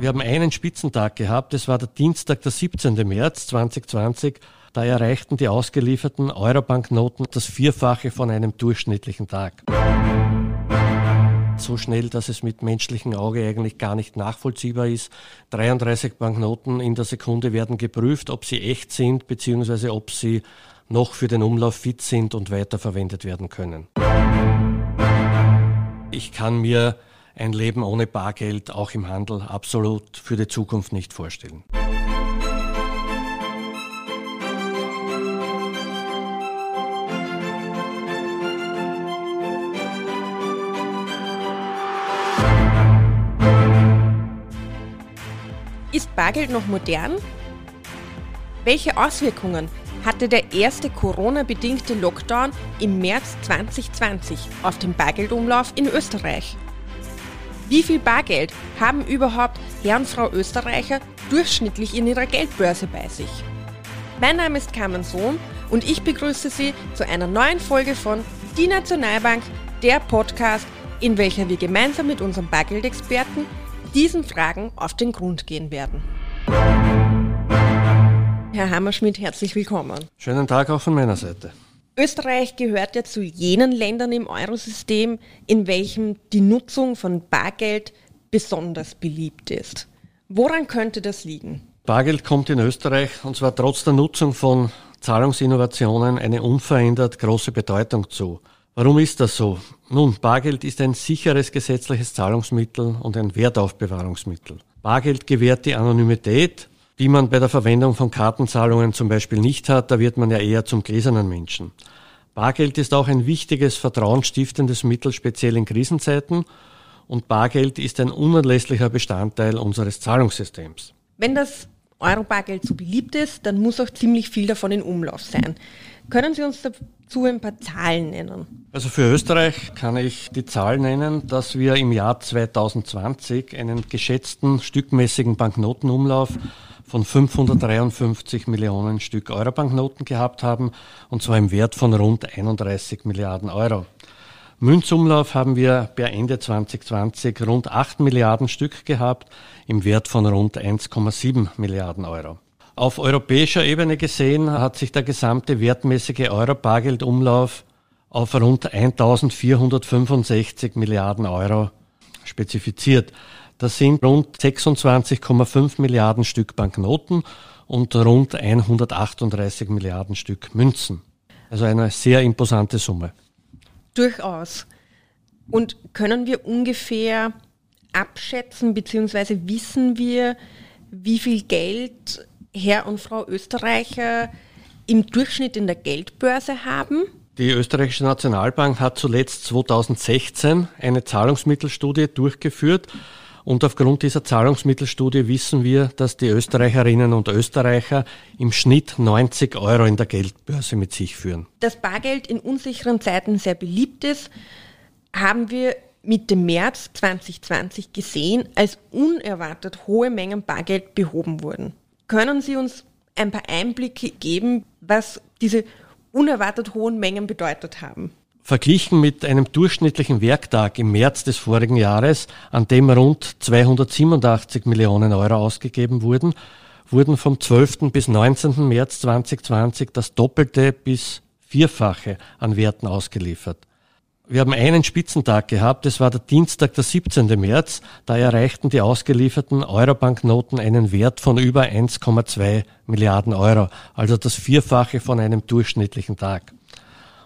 Wir haben einen Spitzentag gehabt, das war der Dienstag, der 17. März 2020. Da erreichten die ausgelieferten Eurobanknoten das Vierfache von einem durchschnittlichen Tag. So schnell, dass es mit menschlichem Auge eigentlich gar nicht nachvollziehbar ist. 33 Banknoten in der Sekunde werden geprüft, ob sie echt sind, beziehungsweise ob sie noch für den Umlauf fit sind und weiterverwendet werden können. Ich kann mir ein Leben ohne Bargeld auch im Handel absolut für die Zukunft nicht vorstellen. Ist Bargeld noch modern? Welche Auswirkungen hatte der erste Corona-bedingte Lockdown im März 2020 auf den Bargeldumlauf in Österreich? Wie viel Bargeld haben überhaupt Herr und Frau Österreicher durchschnittlich in ihrer Geldbörse bei sich? Mein Name ist Carmen Sohn und ich begrüße Sie zu einer neuen Folge von Die Nationalbank, der Podcast, in welcher wir gemeinsam mit unserem Bargeldexperten diesen Fragen auf den Grund gehen werden. Herr Hammerschmidt, herzlich willkommen. Schönen Tag auch von meiner Seite. Österreich gehört ja zu jenen Ländern im Eurosystem, in welchem die Nutzung von Bargeld besonders beliebt ist. Woran könnte das liegen? Bargeld kommt in Österreich, und zwar trotz der Nutzung von Zahlungsinnovationen, eine unverändert große Bedeutung zu. Warum ist das so? Nun, Bargeld ist ein sicheres gesetzliches Zahlungsmittel und ein Wertaufbewahrungsmittel. Bargeld gewährt die Anonymität, die man bei der Verwendung von Kartenzahlungen zum Beispiel nicht hat, da wird man ja eher zum gläsernen Menschen. Bargeld ist auch ein wichtiges, vertrauensstiftendes Mittel, speziell in Krisenzeiten. Und Bargeld ist ein unerlässlicher Bestandteil unseres Zahlungssystems. Wenn das Euro-Bargeld so beliebt ist, dann muss auch ziemlich viel davon in Umlauf sein. Können Sie uns dazu ein paar Zahlen nennen? Also für Österreich kann ich die Zahl nennen, dass wir im Jahr 2020 einen geschätzten stückmäßigen Banknotenumlauf von 553 Millionen Stück Eurobanknoten gehabt haben, und zwar im Wert von rund 31 Milliarden Euro. Münzumlauf haben wir per Ende 2020 rund 8 Milliarden Stück gehabt, im Wert von rund 1,7 Milliarden Euro. Auf europäischer Ebene gesehen hat sich der gesamte wertmäßige Euro-Bargeldumlauf auf rund 1465 Milliarden Euro spezifiziert. Das sind rund 26,5 Milliarden Stück Banknoten und rund 138 Milliarden Stück Münzen. Also eine sehr imposante Summe. Durchaus. Und können wir ungefähr abschätzen, beziehungsweise wissen wir, wie viel Geld Herr und Frau Österreicher im Durchschnitt in der Geldbörse haben? Die österreichische Nationalbank hat zuletzt 2016 eine Zahlungsmittelstudie durchgeführt und aufgrund dieser Zahlungsmittelstudie wissen wir, dass die Österreicherinnen und Österreicher im Schnitt 90 Euro in der Geldbörse mit sich führen. Dass Bargeld in unsicheren Zeiten sehr beliebt ist, haben wir mit dem März 2020 gesehen, als unerwartet hohe Mengen Bargeld behoben wurden. Können Sie uns ein paar Einblicke geben, was diese unerwartet hohen Mengen bedeutet haben? Verglichen mit einem durchschnittlichen Werktag im März des vorigen Jahres, an dem rund 287 Millionen Euro ausgegeben wurden, wurden vom 12. bis 19. März 2020 das Doppelte bis Vierfache an Werten ausgeliefert. Wir haben einen Spitzentag gehabt, das war der Dienstag, der 17. März, da erreichten die ausgelieferten Eurobanknoten einen Wert von über 1,2 Milliarden Euro, also das Vierfache von einem durchschnittlichen Tag.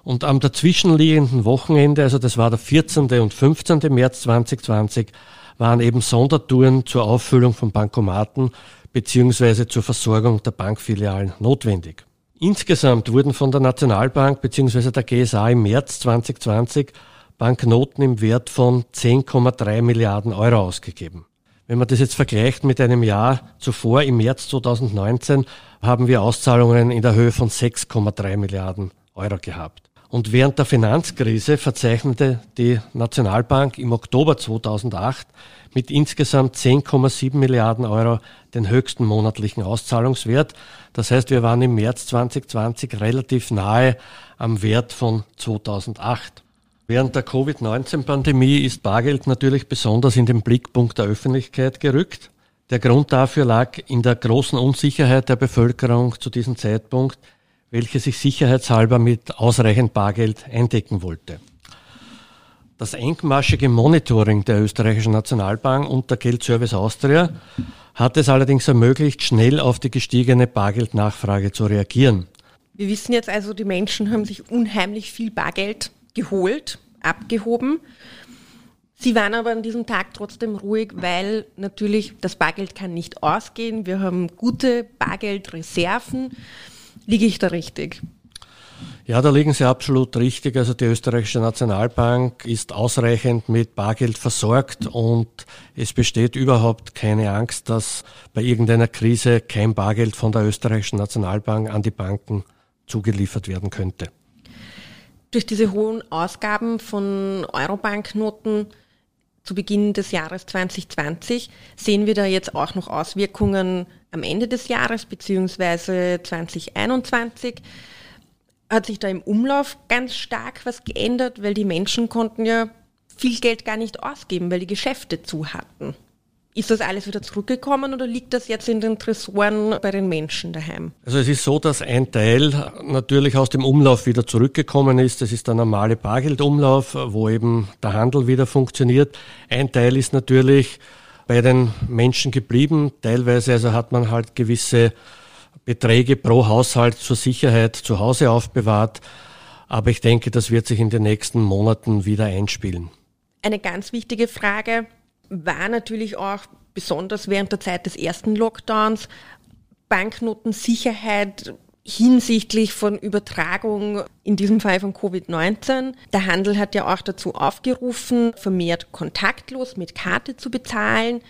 Und am dazwischenliegenden Wochenende, also das war der 14. und 15. März 2020, waren eben Sondertouren zur Auffüllung von Bankomaten beziehungsweise zur Versorgung der Bankfilialen notwendig. Insgesamt wurden von der Nationalbank beziehungsweise der GSA im März 2020 Banknoten im Wert von 10,3 Milliarden Euro ausgegeben. Wenn man das jetzt vergleicht mit einem Jahr zuvor, im März 2019, haben wir Auszahlungen in der Höhe von 6,3 Milliarden Euro gehabt. Und während der Finanzkrise verzeichnete die Nationalbank im Oktober 2008 mit insgesamt 10,7 Milliarden Euro den höchsten monatlichen Auszahlungswert. Das heißt, wir waren im März 2020 relativ nahe am Wert von 2008. Während der Covid-19-Pandemie ist Bargeld natürlich besonders in den Blickpunkt der Öffentlichkeit gerückt. Der Grund dafür lag in der großen Unsicherheit der Bevölkerung zu diesem Zeitpunkt, welche sich sicherheitshalber mit ausreichend Bargeld eindecken wollte. Das engmaschige Monitoring der österreichischen Nationalbank und der Geldservice Austria hat es allerdings ermöglicht, schnell auf die gestiegene Bargeldnachfrage zu reagieren. Wir wissen jetzt also, die Menschen haben sich unheimlich viel Bargeld geholt, abgehoben. Sie waren aber an diesem Tag trotzdem ruhig, weil natürlich das Bargeld kann nicht ausgehen. Wir haben gute Bargeldreserven. Liege ich da richtig? Ja, da liegen Sie absolut richtig. Also die österreichische Nationalbank ist ausreichend mit Bargeld versorgt und es besteht überhaupt keine Angst, dass bei irgendeiner Krise kein Bargeld von der österreichischen Nationalbank an die Banken zugeliefert werden könnte. Durch diese hohen Ausgaben von Eurobanknoten zu Beginn des Jahres 2020 sehen wir da jetzt auch noch Auswirkungen am Ende des Jahres beziehungsweise 2021 hat sich da im Umlauf ganz stark was geändert, weil die Menschen konnten ja viel Geld gar nicht ausgeben, weil die Geschäfte zu hatten. Ist das alles wieder zurückgekommen oder liegt das jetzt in den Tresoren bei den Menschen daheim? Also es ist so, dass ein Teil natürlich aus dem Umlauf wieder zurückgekommen ist. Das ist der normale Bargeldumlauf, wo eben der Handel wieder funktioniert. Ein Teil ist natürlich bei den Menschen geblieben. Teilweise also hat man halt gewisse Beträge pro Haushalt zur Sicherheit zu Hause aufbewahrt. Aber ich denke, das wird sich in den nächsten Monaten wieder einspielen. Eine ganz wichtige Frage war natürlich auch besonders während der Zeit des ersten Lockdowns Banknotensicherheit hinsichtlich von Übertragung, in diesem Fall von Covid-19. Der Handel hat ja auch dazu aufgerufen, vermehrt kontaktlos mit Karte zu bezahlen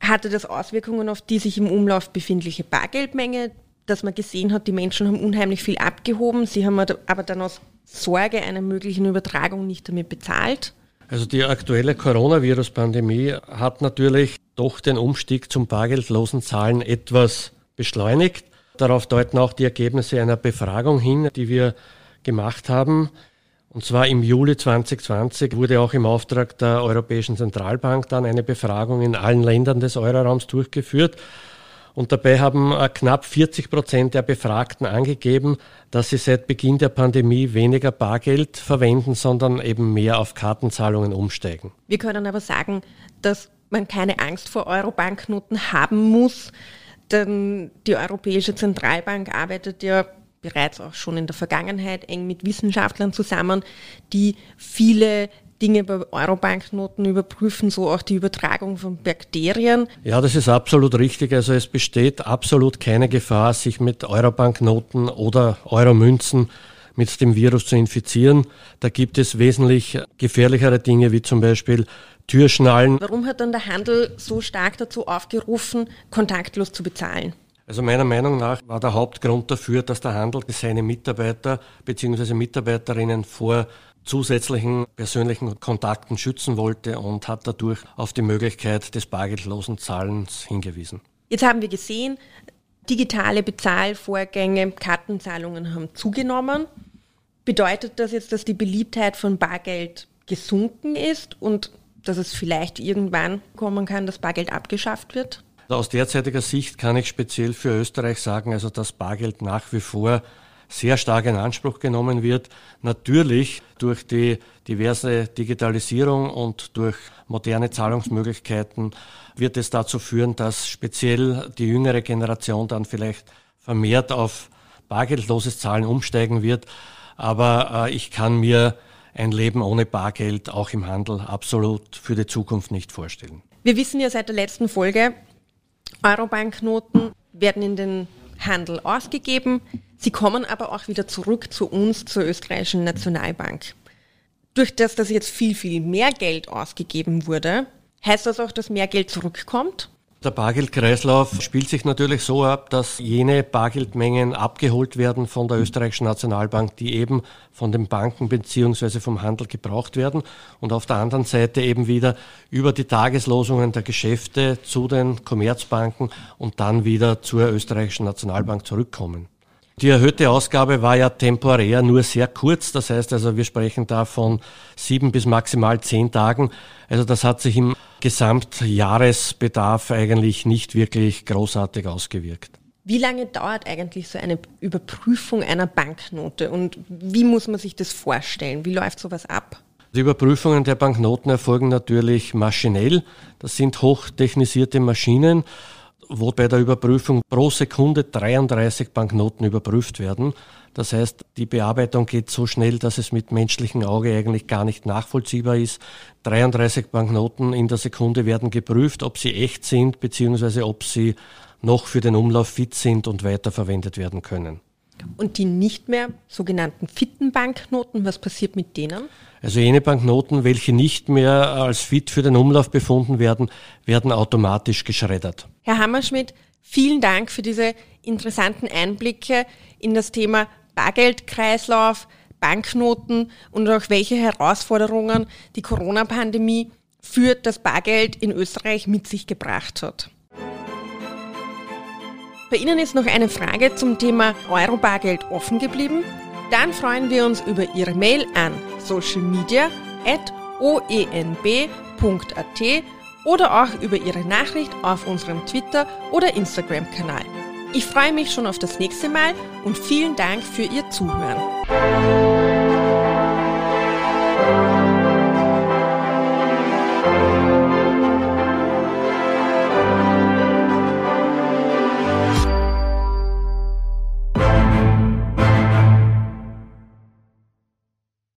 hatte das Auswirkungen auf die sich im Umlauf befindliche Bargeldmenge, dass man gesehen hat, die Menschen haben unheimlich viel abgehoben, sie haben aber dann aus Sorge einer möglichen Übertragung nicht damit bezahlt. Also die aktuelle Coronavirus-Pandemie hat natürlich doch den Umstieg zum bargeldlosen Zahlen etwas beschleunigt. Darauf deuten auch die Ergebnisse einer Befragung hin, die wir gemacht haben. Und zwar im Juli 2020 wurde auch im Auftrag der Europäischen Zentralbank dann eine Befragung in allen Ländern des Euroraums durchgeführt. Und dabei haben äh, knapp 40 Prozent der Befragten angegeben, dass sie seit Beginn der Pandemie weniger Bargeld verwenden, sondern eben mehr auf Kartenzahlungen umsteigen. Wir können aber sagen, dass man keine Angst vor Euro-Banknoten haben muss, denn die Europäische Zentralbank arbeitet ja bereits auch schon in der Vergangenheit eng mit Wissenschaftlern zusammen, die viele Dinge bei Eurobanknoten überprüfen, so auch die Übertragung von Bakterien. Ja, das ist absolut richtig. Also es besteht absolut keine Gefahr, sich mit Eurobanknoten oder Euromünzen mit dem Virus zu infizieren. Da gibt es wesentlich gefährlichere Dinge, wie zum Beispiel Türschnallen. Warum hat dann der Handel so stark dazu aufgerufen, kontaktlos zu bezahlen? Also meiner Meinung nach war der Hauptgrund dafür, dass der Handel seine Mitarbeiter bzw. Mitarbeiterinnen vor zusätzlichen persönlichen Kontakten schützen wollte und hat dadurch auf die Möglichkeit des bargeldlosen Zahlens hingewiesen. Jetzt haben wir gesehen, digitale Bezahlvorgänge, Kartenzahlungen haben zugenommen. Bedeutet das jetzt, dass die Beliebtheit von Bargeld gesunken ist und dass es vielleicht irgendwann kommen kann, dass Bargeld abgeschafft wird? Aus derzeitiger Sicht kann ich speziell für Österreich sagen, also dass Bargeld nach wie vor sehr stark in Anspruch genommen wird. Natürlich durch die diverse Digitalisierung und durch moderne Zahlungsmöglichkeiten wird es dazu führen, dass speziell die jüngere Generation dann vielleicht vermehrt auf bargeldloses Zahlen umsteigen wird. Aber äh, ich kann mir ein Leben ohne Bargeld auch im Handel absolut für die Zukunft nicht vorstellen. Wir wissen ja seit der letzten Folge, Eurobanknoten werden in den Handel ausgegeben. Sie kommen aber auch wieder zurück zu uns, zur österreichischen Nationalbank. Durch das, dass jetzt viel, viel mehr Geld ausgegeben wurde, heißt das auch, dass mehr Geld zurückkommt? Der Bargeldkreislauf spielt sich natürlich so ab, dass jene Bargeldmengen abgeholt werden von der österreichischen Nationalbank, die eben von den Banken beziehungsweise vom Handel gebraucht werden und auf der anderen Seite eben wieder über die Tageslosungen der Geschäfte zu den Kommerzbanken und dann wieder zur österreichischen Nationalbank zurückkommen. Die erhöhte Ausgabe war ja temporär nur sehr kurz. Das heißt also, wir sprechen da von sieben bis maximal zehn Tagen. Also das hat sich im Gesamtjahresbedarf eigentlich nicht wirklich großartig ausgewirkt. Wie lange dauert eigentlich so eine Überprüfung einer Banknote und wie muss man sich das vorstellen? Wie läuft sowas ab? Die Überprüfungen der Banknoten erfolgen natürlich maschinell. Das sind hochtechnisierte Maschinen wo bei der Überprüfung pro Sekunde 33 Banknoten überprüft werden. Das heißt, die Bearbeitung geht so schnell, dass es mit menschlichem Auge eigentlich gar nicht nachvollziehbar ist. 33 Banknoten in der Sekunde werden geprüft, ob sie echt sind, beziehungsweise ob sie noch für den Umlauf fit sind und weiterverwendet werden können. Und die nicht mehr sogenannten fitten Banknoten, was passiert mit denen? Also jene Banknoten, welche nicht mehr als fit für den Umlauf befunden werden, werden automatisch geschreddert. Herr Hammerschmidt, vielen Dank für diese interessanten Einblicke in das Thema Bargeldkreislauf, Banknoten und auch welche Herausforderungen die Corona-Pandemie für das Bargeld in Österreich mit sich gebracht hat. Bei Ihnen ist noch eine Frage zum Thema Euro-Bargeld offen geblieben? Dann freuen wir uns über Ihre Mail an socialmedia.oenb.at oder auch über Ihre Nachricht auf unserem Twitter- oder Instagram-Kanal. Ich freue mich schon auf das nächste Mal und vielen Dank für Ihr Zuhören.